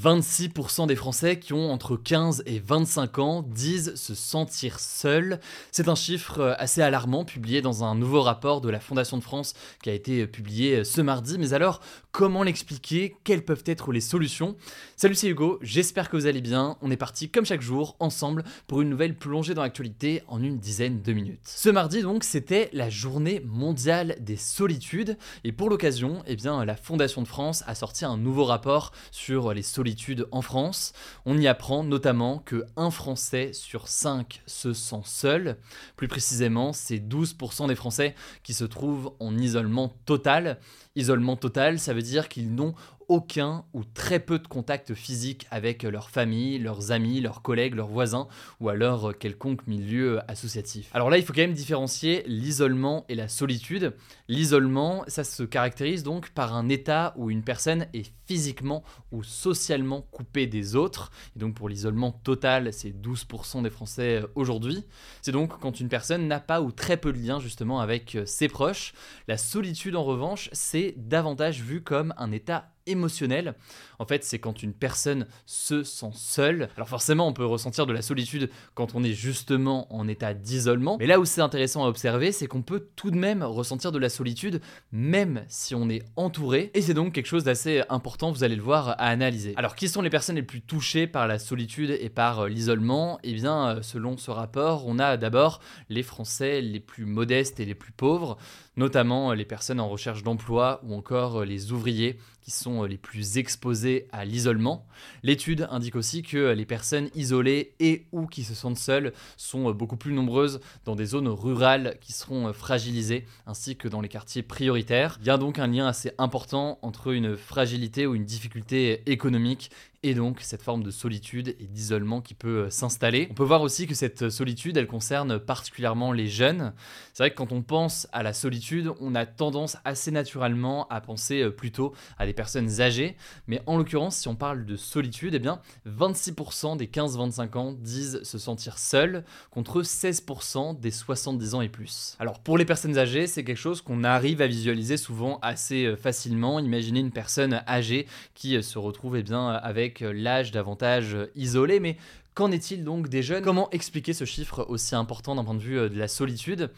26% des Français qui ont entre 15 et 25 ans disent se sentir seuls. C'est un chiffre assez alarmant publié dans un nouveau rapport de la Fondation de France qui a été publié ce mardi. Mais alors, comment l'expliquer? Quelles peuvent être les solutions? Salut, c'est Hugo, j'espère que vous allez bien. On est parti comme chaque jour, ensemble, pour une nouvelle plongée dans l'actualité en une dizaine de minutes. Ce mardi donc, c'était la journée mondiale des solitudes. Et pour l'occasion, eh bien, la Fondation de France a sorti un nouveau rapport sur les solitudes en France. On y apprend notamment que un Français sur 5 se sent seul. Plus précisément, c'est 12% des Français qui se trouvent en isolement total. Isolement total, ça veut dire qu'ils n'ont aucun ou très peu de contact physique avec leur famille, leurs amis, leurs collègues, leurs voisins ou alors quelconque milieu associatif. Alors là, il faut quand même différencier l'isolement et la solitude. L'isolement, ça se caractérise donc par un état où une personne est physiquement ou socialement coupée des autres. Et donc pour l'isolement total, c'est 12% des Français aujourd'hui. C'est donc quand une personne n'a pas ou très peu de lien justement avec ses proches. La solitude en revanche, c'est davantage vu comme un état émotionnel. En fait, c'est quand une personne se sent seule. Alors forcément, on peut ressentir de la solitude quand on est justement en état d'isolement. Mais là où c'est intéressant à observer, c'est qu'on peut tout de même ressentir de la solitude même si on est entouré. Et c'est donc quelque chose d'assez important, vous allez le voir, à analyser. Alors qui sont les personnes les plus touchées par la solitude et par euh, l'isolement? Eh bien, euh, selon ce rapport, on a d'abord les Français les plus modestes et les plus pauvres, notamment euh, les personnes en recherche d'emploi ou encore les ouvriers sont les plus exposés à l'isolement. L'étude indique aussi que les personnes isolées et ou qui se sentent seules sont beaucoup plus nombreuses dans des zones rurales qui seront fragilisées ainsi que dans les quartiers prioritaires. Il y a donc un lien assez important entre une fragilité ou une difficulté économique et donc cette forme de solitude et d'isolement qui peut euh, s'installer. On peut voir aussi que cette solitude, elle concerne particulièrement les jeunes. C'est vrai que quand on pense à la solitude, on a tendance assez naturellement à penser euh, plutôt à des personnes âgées, mais en l'occurrence, si on parle de solitude, eh bien 26% des 15-25 ans disent se sentir seuls contre 16% des 70 ans et plus. Alors pour les personnes âgées, c'est quelque chose qu'on arrive à visualiser souvent assez euh, facilement. Imaginez une personne âgée qui se retrouve eh bien avec euh, l'âge davantage euh, isolé, mais Qu'en est-il donc des jeunes? Comment expliquer ce chiffre aussi important d'un point de vue euh, de la solitude?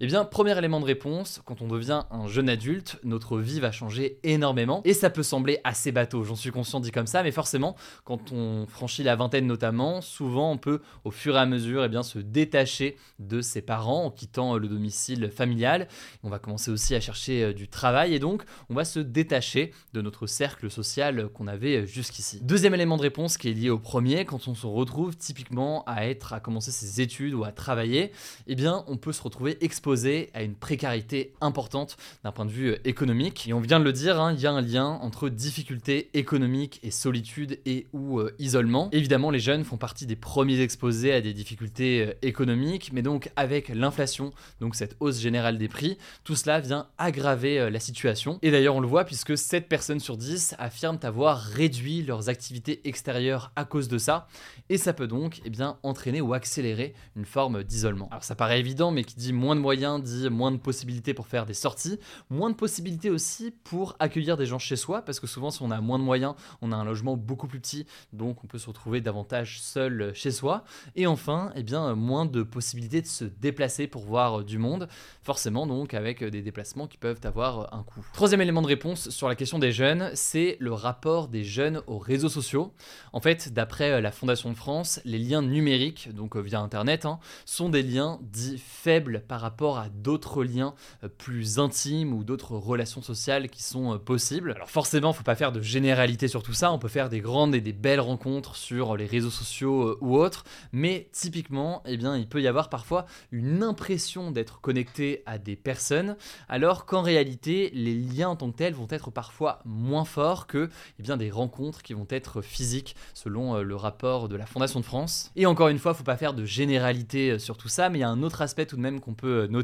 Eh bien, premier élément de réponse, quand on devient un jeune adulte, notre vie va changer énormément. Et ça peut sembler assez bateau, j'en suis conscient dit comme ça, mais forcément, quand on franchit la vingtaine notamment, souvent on peut au fur et à mesure eh bien, se détacher de ses parents en quittant le domicile familial. On va commencer aussi à chercher euh, du travail et donc on va se détacher de notre cercle social qu'on avait euh, jusqu'ici. Deuxième élément de réponse qui est lié au premier, quand on se retrouve typiquement à être, à commencer ses études ou à travailler, eh bien on peut se retrouver exposé à une précarité importante d'un point de vue euh, économique. Et on vient de le dire, hein, il y a un lien entre difficultés économiques et solitude et ou euh, isolement. Évidemment, les jeunes font partie des premiers exposés à des difficultés euh, économiques, mais donc avec l'inflation, donc cette hausse générale des prix, tout cela vient aggraver la situation. Et d'ailleurs, on le voit puisque 7 personnes sur 10 affirment avoir réduit leurs activités extérieures à cause de ça, et ça peut donc eh bien, entraîner ou accélérer une forme d'isolement. Alors ça paraît évident, mais qui dit moins de moyens dit moins de possibilités pour faire des sorties, moins de possibilités aussi pour accueillir des gens chez soi, parce que souvent si on a moins de moyens, on a un logement beaucoup plus petit, donc on peut se retrouver davantage seul chez soi. Et enfin, eh bien, moins de possibilités de se déplacer pour voir du monde, forcément donc avec des déplacements qui peuvent avoir un coût. Troisième élément de réponse sur la question des jeunes, c'est le rapport des jeunes aux réseaux sociaux. En fait, d'après la Fondation de France, les liens numériques, donc via Internet, hein, sont des liens dits faibles par rapport à d'autres liens euh, plus intimes ou d'autres relations sociales qui sont euh, possibles. Alors forcément, faut pas faire de généralité sur tout ça, on peut faire des grandes et des belles rencontres sur les réseaux sociaux ou autres, mais typiquement, eh bien, il peut y avoir parfois une impression d'être connecté à des personnes, alors qu'en réalité, les liens en tant que tels vont être parfois moins forts que eh bien, des rencontres qui vont être physiques, selon le rapport de la Fondation de France. Et encore une fois, faut pas faire de généralité sur tout ça, mais il y a un autre aspect tout de même qu'on peut noter,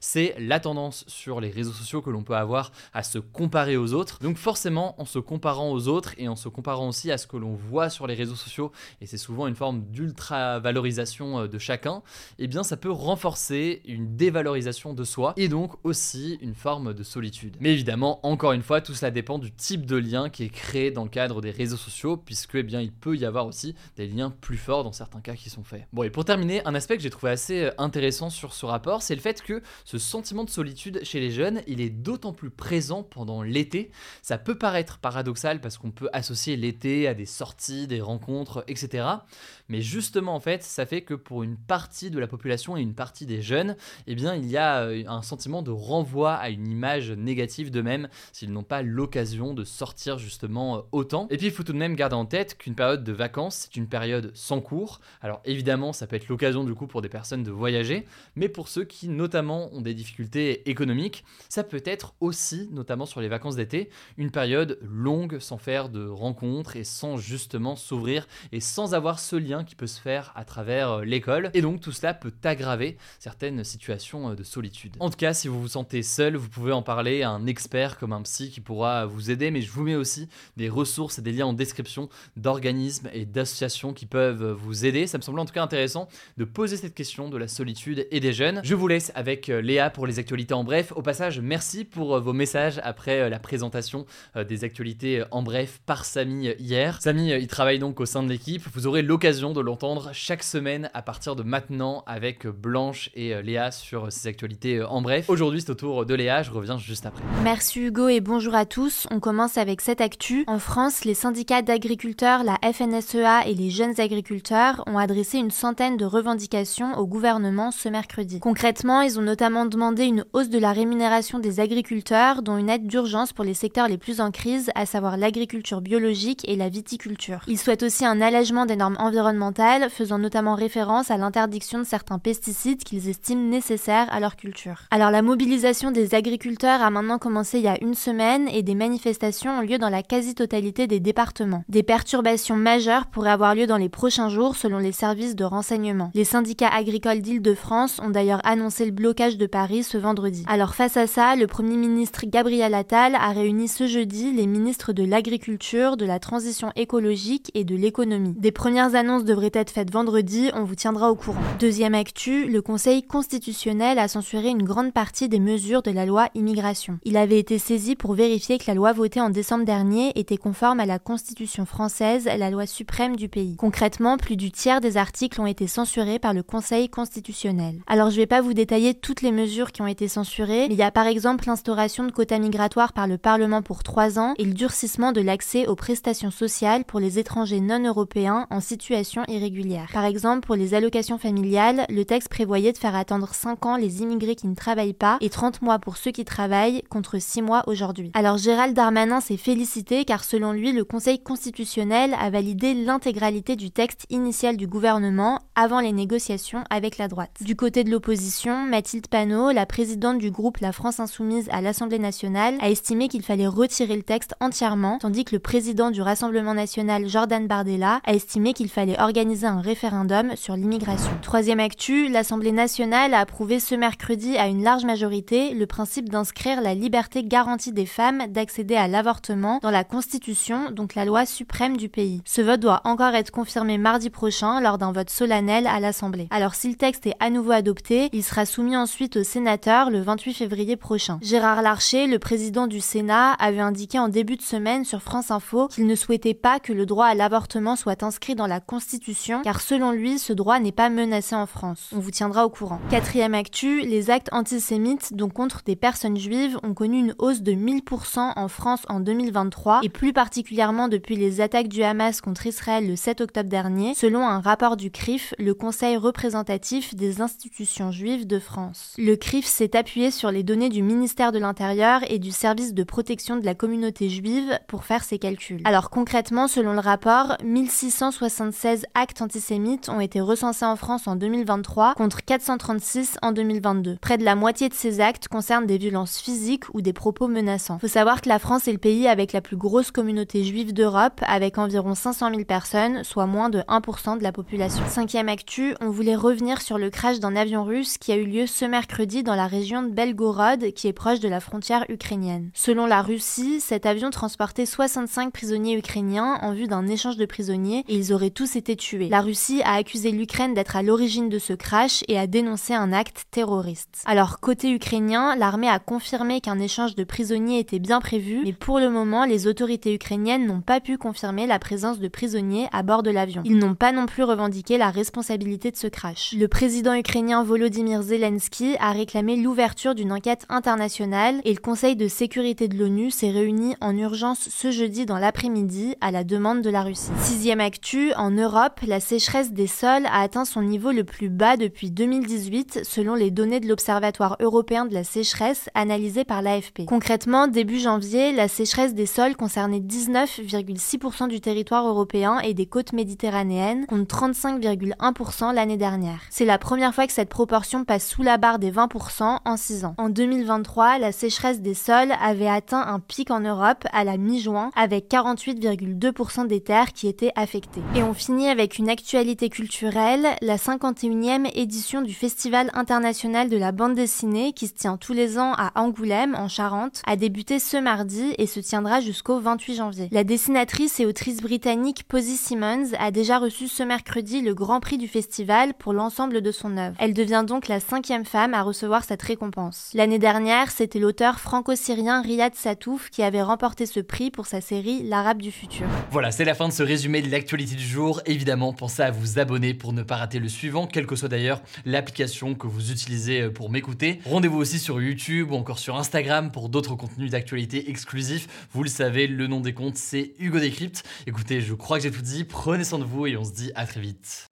c'est la tendance sur les réseaux sociaux que l'on peut avoir à se comparer aux autres. Donc forcément, en se comparant aux autres et en se comparant aussi à ce que l'on voit sur les réseaux sociaux, et c'est souvent une forme d'ultra valorisation euh, de chacun, eh bien ça peut renforcer une dévalorisation de soi et donc aussi une forme de solitude. Mais évidemment, encore une fois, tout cela dépend du type de lien qui est créé dans le cadre des réseaux sociaux, puisque eh bien il peut y avoir aussi des liens plus forts dans certains cas qui sont faits. Bon, et pour terminer, un aspect que j'ai trouvé assez euh, intéressant sur ce rapport, c'est le que ce sentiment de solitude chez les jeunes, il est d'autant plus présent pendant l'été. Ça peut paraître paradoxal parce qu'on peut associer l'été à des sorties, des rencontres, etc. Mais justement, en fait, ça fait que pour une partie de la population et une partie des jeunes, eh bien, il y a euh, un sentiment de renvoi à une image négative d'eux-mêmes s'ils n'ont pas l'occasion de sortir justement euh, autant. Et puis, il faut tout de même garder en tête qu'une période de vacances, c'est une période sans cours. Alors, évidemment, ça peut être l'occasion du coup pour des personnes de voyager, mais pour ceux qui notamment ont des difficultés économiques, ça peut être aussi, notamment sur les vacances d'été, une période longue sans faire de rencontres et sans justement s'ouvrir et sans avoir ce lien qui peut se faire à travers euh, l'école. Et donc tout cela peut aggraver certaines situations euh, de solitude. En tout cas, si vous vous sentez seul, vous pouvez en parler à un expert comme un psy qui pourra vous aider, mais je vous mets aussi des ressources et des liens en description d'organismes et d'associations qui peuvent vous aider. Ça me semble en tout cas intéressant de poser cette question de la solitude et des jeunes. Je vous laisse avec euh, Léa pour les actualités en bref. Au passage, merci pour vos messages après la présentation des actualités en bref par Samy hier. Samy, il travaille donc au sein de l'équipe. Vous aurez l'occasion de l'entendre chaque semaine à partir de maintenant avec Blanche et euh, Léa sur ces actualités euh, en bref. Aujourd'hui, c'est au tour de Léa, je reviens juste après. Merci Hugo et bonjour à tous. On commence avec cette actu. En France, les syndicats d'agriculteurs, la FNSEA et les jeunes agriculteurs ont adressé une centaine de revendications au gouvernement ce mercredi. Concrètement, ils ont notamment demandé une hausse de la rémunération des agriculteurs, dont une aide d'urgence pour les secteurs les plus en crise, à savoir l'agriculture biologique et la viticulture. Ils souhaitent aussi un allègement des normes environnementales, faisant notamment référence à l'interdiction de certains pesticides qu'ils estiment nécessaires à leur culture. Alors la mobilisation des agriculteurs a maintenant commencé il y a une semaine et des manifestations ont lieu dans la quasi-totalité des départements. Des perturbations majeures pourraient avoir lieu dans les prochains jours selon les services de renseignement. Les syndicats agricoles d'Île-de-France ont d'ailleurs annoncé le blocage de Paris ce vendredi. Alors face à ça, le Premier ministre Gabriel Attal a réuni ce jeudi les ministres de l'Agriculture, de la Transition écologique et de l'économie. Des premières annonces devraient être faites vendredi, on vous tiendra au courant. Deuxième actu, le Conseil constitutionnel a censuré une grande partie des mesures de la loi immigration. Il avait été saisi pour vérifier que la loi votée en décembre dernier était conforme à la Constitution française, la loi suprême du pays. Concrètement, plus du tiers des articles ont été censurés par le Conseil constitutionnel. Alors je vais pas vous détailler toutes les mesures qui ont été censurées, il y a par exemple l'instauration de quotas migratoires par le Parlement pour trois ans et le durcissement de l'accès aux prestations sociales pour les étrangers non européens en situation irrégulière. Par exemple, pour les allocations familiales, le texte prévoyait de faire attendre 5 ans les immigrés qui ne travaillent pas et 30 mois pour ceux qui travaillent contre 6 mois aujourd'hui. Alors Gérald Darmanin s'est félicité car selon lui, le Conseil constitutionnel a validé l'intégralité du texte initial du gouvernement avant les négociations avec la droite. Du côté de l'opposition, Mathilde Panot, la présidente du groupe La France Insoumise à l'Assemblée nationale, a estimé qu'il fallait retirer le texte entièrement, tandis que le président du Rassemblement national, Jordan Bardella, a estimé qu'il fallait organiser un référendum sur l'immigration. Troisième actu, l'Assemblée nationale a approuvé ce mercredi à une large majorité le principe d'inscrire la liberté garantie des femmes d'accéder à l'avortement dans la Constitution, donc la loi suprême du pays. Ce vote doit encore être confirmé mardi prochain lors d'un vote solennel à l'Assemblée. Alors si le texte est à nouveau adopté, il sera soumis ensuite aux sénateurs le 28 février prochain. Gérard Larcher, le président du Sénat, avait indiqué en début de semaine sur France Info qu'il ne souhaitait pas que le droit à l'avortement soit inscrit dans la Constitution, car selon lui, ce droit n'est pas menacé en France. On vous tiendra au courant. Quatrième actu, les actes antisémites, dont contre des personnes juives, ont connu une hausse de 1000% en France en 2023, et plus particulièrement depuis les attaques du Hamas contre Israël le 7 octobre dernier, selon un rapport du CRIF, le Conseil représentatif des institutions juives de France. Le CRIF s'est appuyé sur les données du ministère de l'Intérieur et du service de protection de la communauté juive pour faire ses calculs. Alors concrètement, selon le rapport, 1676 actes antisémites ont été recensés en France en 2023 contre 436 en 2022. Près de la moitié de ces actes concernent des violences physiques ou des propos menaçants. Faut savoir que la France est le pays avec la plus grosse communauté juive d'Europe, avec environ 500 000 personnes, soit moins de 1% de la population. Cinquième actu, on voulait revenir sur le crash d'un avion russe qui a eu lieu ce mercredi dans la région de Belgorod, qui est proche de la frontière ukrainienne. Selon la Russie, cet avion transportait 65 prisonniers ukrainiens en vue d'un échange de prisonniers et ils auraient tous été tués. La Russie a accusé l'Ukraine d'être à l'origine de ce crash et a dénoncé un acte terroriste. Alors côté ukrainien, l'armée a confirmé qu'un échange de prisonniers était bien prévu, mais pour le moment, les autorités ukrainiennes n'ont pas pu confirmer la présence de prisonniers à bord de l'avion. Ils n'ont pas non plus revendiqué la responsabilité de ce crash. Le président ukrainien Volodymyr Zelensky a réclamé l'ouverture d'une enquête internationale et le Conseil de sécurité de l'ONU s'est réuni en urgence ce jeudi dans l'après-midi à la demande de la Russie. Sixième actu, en Europe, la sécheresse des sols a atteint son niveau le plus bas depuis 2018 selon les données de l'Observatoire européen de la sécheresse analysées par l'AFP. Concrètement, début janvier, la sécheresse des sols concernait 19,6% du territoire européen et des côtes méditerranéennes contre 35,1% l'année dernière. C'est la première fois que cette proportion sous la barre des 20% en 6 ans. En 2023, la sécheresse des sols avait atteint un pic en Europe à la mi-juin avec 48,2% des terres qui étaient affectées. Et on finit avec une actualité culturelle, la 51e édition du Festival international de la bande dessinée qui se tient tous les ans à Angoulême en Charente a débuté ce mardi et se tiendra jusqu'au 28 janvier. La dessinatrice et autrice britannique Posy Simmons a déjà reçu ce mercredi le grand prix du festival pour l'ensemble de son œuvre. Elle devient donc la cinquième femme à recevoir cette récompense. L'année dernière, c'était l'auteur franco-syrien Riyad Satouf qui avait remporté ce prix pour sa série L'Arabe du futur. Voilà, c'est la fin de ce résumé de l'actualité du jour. Évidemment, pensez à vous abonner pour ne pas rater le suivant, quelle que soit d'ailleurs l'application que vous utilisez pour m'écouter. Rendez-vous aussi sur YouTube ou encore sur Instagram pour d'autres contenus d'actualité exclusifs. Vous le savez, le nom des comptes, c'est Hugo Décrypte. Écoutez, je crois que j'ai tout dit. Prenez soin de vous et on se dit à très vite.